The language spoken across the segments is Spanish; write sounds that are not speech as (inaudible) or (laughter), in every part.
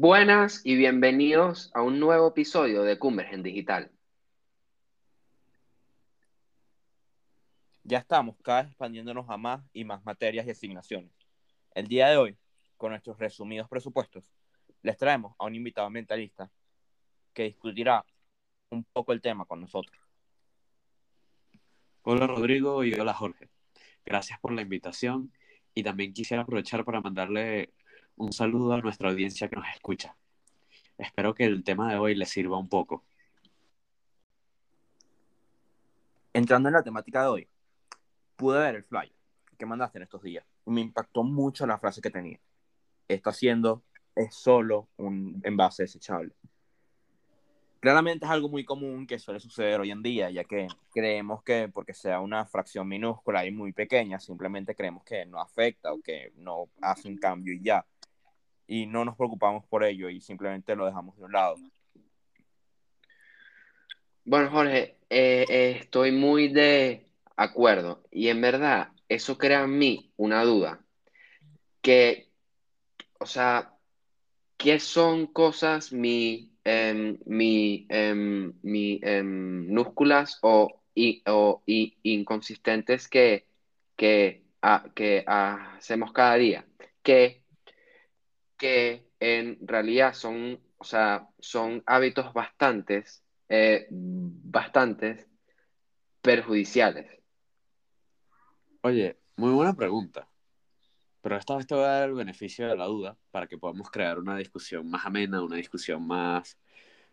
Buenas y bienvenidos a un nuevo episodio de Convergen Digital. Ya estamos cada vez expandiéndonos a más y más materias y asignaciones. El día de hoy, con nuestros resumidos presupuestos, les traemos a un invitado mentalista que discutirá un poco el tema con nosotros. Hola Rodrigo y hola Jorge. Gracias por la invitación y también quisiera aprovechar para mandarle un saludo a nuestra audiencia que nos escucha. Espero que el tema de hoy les sirva un poco. Entrando en la temática de hoy, pude ver el flyer que mandaste en estos días me impactó mucho la frase que tenía. Está haciendo es solo un envase desechable. Claramente es algo muy común que suele suceder hoy en día, ya que creemos que porque sea una fracción minúscula y muy pequeña, simplemente creemos que no afecta o que no hace un cambio y ya. Y no nos preocupamos por ello y simplemente lo dejamos de un lado. Bueno, Jorge, eh, eh, estoy muy de acuerdo y en verdad eso crea en mí una duda que, o sea, ¿qué son cosas mi, em, mi, em, mi em, minúsculas o, y, o y inconsistentes que, que, que hacemos cada día? Que, que en realidad son, o sea, son hábitos bastantes, eh, perjudiciales. Oye, muy buena pregunta. Pero esta vez te voy a dar el beneficio de la duda para que podamos crear una discusión más amena, una discusión más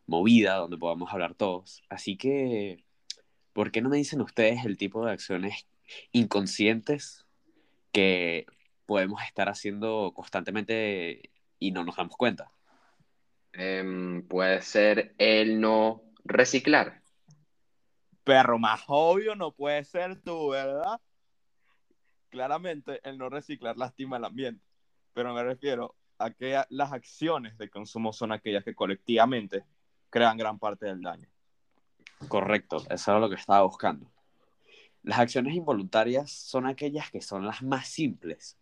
movida, donde podamos hablar todos. Así que, ¿por qué no me dicen ustedes el tipo de acciones inconscientes que podemos estar haciendo constantemente y no nos damos cuenta? Em, puede ser el no reciclar. Perro más obvio no puede ser tú, ¿verdad? claramente el no reciclar lastima el ambiente, pero me refiero a que las acciones de consumo son aquellas que colectivamente crean gran parte del daño. Correcto, eso era lo que estaba buscando. Las acciones involuntarias son aquellas que son las más simples,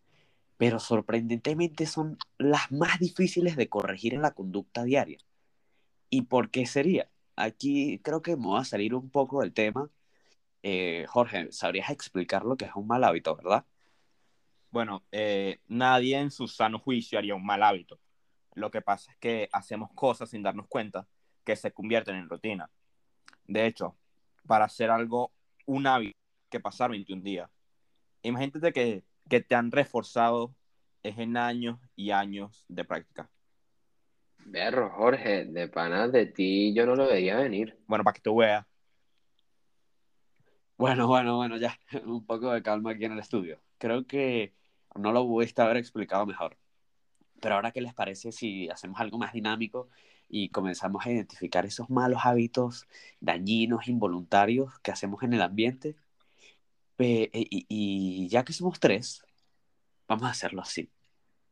pero sorprendentemente son las más difíciles de corregir en la conducta diaria. ¿Y por qué sería? Aquí creo que me a salir un poco del tema eh, Jorge, ¿sabrías explicar lo que es un mal hábito, verdad? Bueno, eh, nadie en su sano juicio haría un mal hábito. Lo que pasa es que hacemos cosas sin darnos cuenta que se convierten en rutina. De hecho, para hacer algo un hábito, que pasar 21 días. Imagínate que, que te han reforzado es en años y años de práctica. Berro, Jorge, de pana de ti yo no lo veía venir. Bueno, para que tú veas. Bueno, bueno, bueno, ya, (laughs) un poco de calma aquí en el estudio. Creo que no lo pudiste haber explicado mejor. Pero ahora, ¿qué les parece si hacemos algo más dinámico y comenzamos a identificar esos malos hábitos dañinos, involuntarios que hacemos en el ambiente? E, y, y ya que somos tres, vamos a hacerlo así.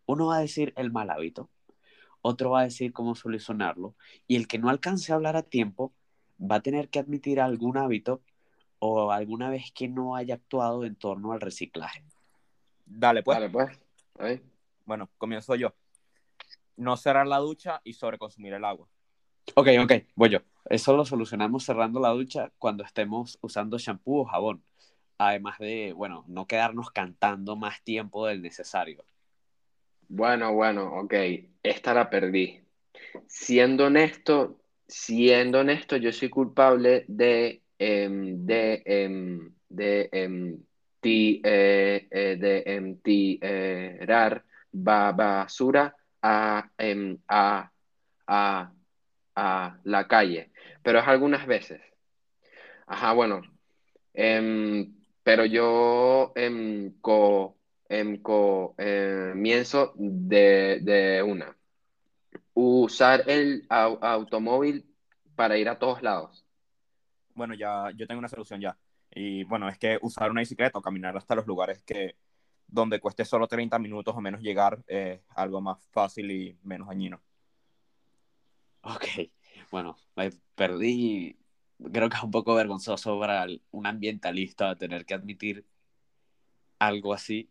Uno va a decir el mal hábito, otro va a decir cómo solucionarlo, y el que no alcance a hablar a tiempo va a tener que admitir algún hábito o alguna vez que no haya actuado en torno al reciclaje. Dale, pues. Dale, pues. Bueno, comienzo yo. No cerrar la ducha y sobreconsumir el agua. Ok, ok, voy yo. Eso lo solucionamos cerrando la ducha cuando estemos usando shampoo o jabón. Además de, bueno, no quedarnos cantando más tiempo del necesario. Bueno, bueno, ok. Esta la perdí. Siendo honesto, siendo honesto, yo soy culpable de Em, de, em, de, em, ti, eh, eh, de tirar basura a, a, a, a, la calle, pero es algunas veces. Ajá, bueno, pero yo co, comienzo de, de una. Usar el automóvil para ir a todos lados bueno, ya yo tengo una solución ya. Y bueno, es que usar una bicicleta o caminar hasta los lugares que donde cueste solo 30 minutos o menos llegar es algo más fácil y menos dañino. Ok, bueno, me perdí. Creo que es un poco vergonzoso para un ambientalista tener que admitir algo así,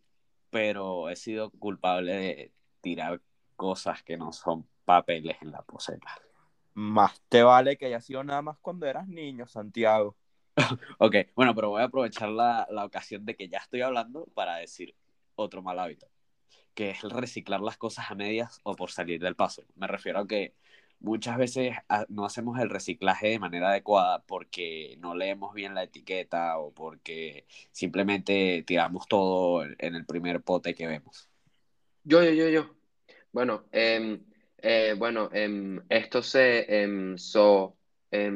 pero he sido culpable de tirar cosas que no son papeles en la poseta. Más te vale que haya sido nada más cuando eras niño, Santiago. (laughs) Ok, bueno, pero voy a aprovechar la, la ocasión de que ya estoy hablando para decir otro mal hábito, que es el reciclar las cosas a medias o por salir del paso. Me refiero a que muchas veces ah, no hacemos el reciclaje de manera adecuada porque no leemos bien la etiqueta o porque simplemente tiramos todo en el primer pote que vemos. Yo, yo, yo, yo. Bueno, em, eh, bueno, em, esto se em, so,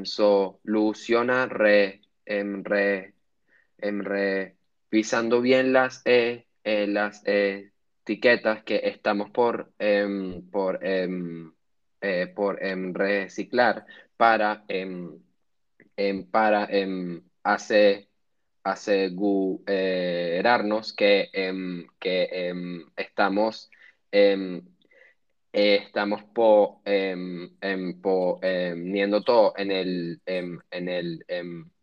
soluciona re, re, em, revisando bien las, eh, eh, las etiquetas que estamos por, por, eh, por em, reciclar para, em, em, para hacer, asegurarnos que, que estamos, eh, estamos po, em, em, poniendo todo en el, en el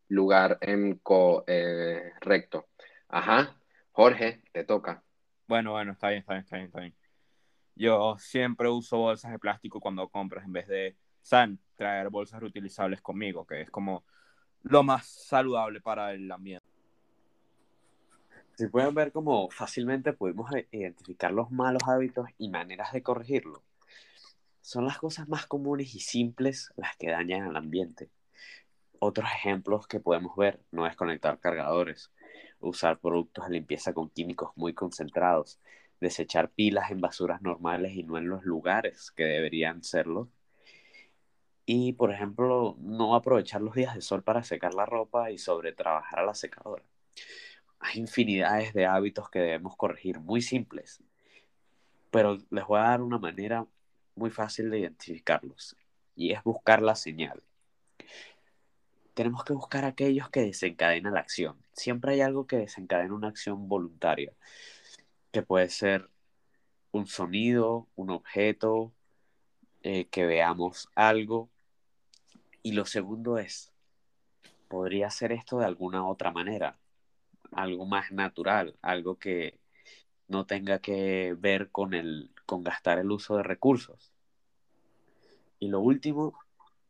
lugar correcto. Ajá, Jorge, te toca. Bueno, bueno, está bien, está bien, está bien, está bien. Yo siempre uso bolsas de plástico cuando compras en vez de, traer bolsas reutilizables conmigo, que es como lo más saludable para el ambiente. Si pueden ver cómo fácilmente podemos identificar los malos hábitos y maneras de corregirlo. Son las cosas más comunes y simples las que dañan al ambiente. Otros ejemplos que podemos ver no es conectar cargadores, usar productos de limpieza con químicos muy concentrados, desechar pilas en basuras normales y no en los lugares que deberían serlo. Y, por ejemplo, no aprovechar los días de sol para secar la ropa y sobre trabajar a la secadora. Hay infinidades de hábitos que debemos corregir, muy simples, pero les voy a dar una manera muy fácil de identificarlos y es buscar la señal. Tenemos que buscar aquellos que desencadenan la acción. Siempre hay algo que desencadena una acción voluntaria que puede ser un sonido, un objeto, eh, que veamos algo. Y lo segundo es, podría ser esto de alguna otra manera, algo más natural, algo que no tenga que ver con, el, con gastar el uso de recursos. Y lo último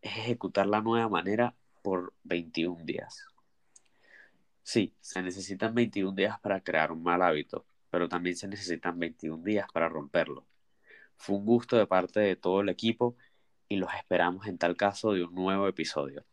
es ejecutar la nueva manera por 21 días. Sí, se necesitan 21 días para crear un mal hábito, pero también se necesitan 21 días para romperlo. Fue un gusto de parte de todo el equipo y los esperamos en tal caso de un nuevo episodio.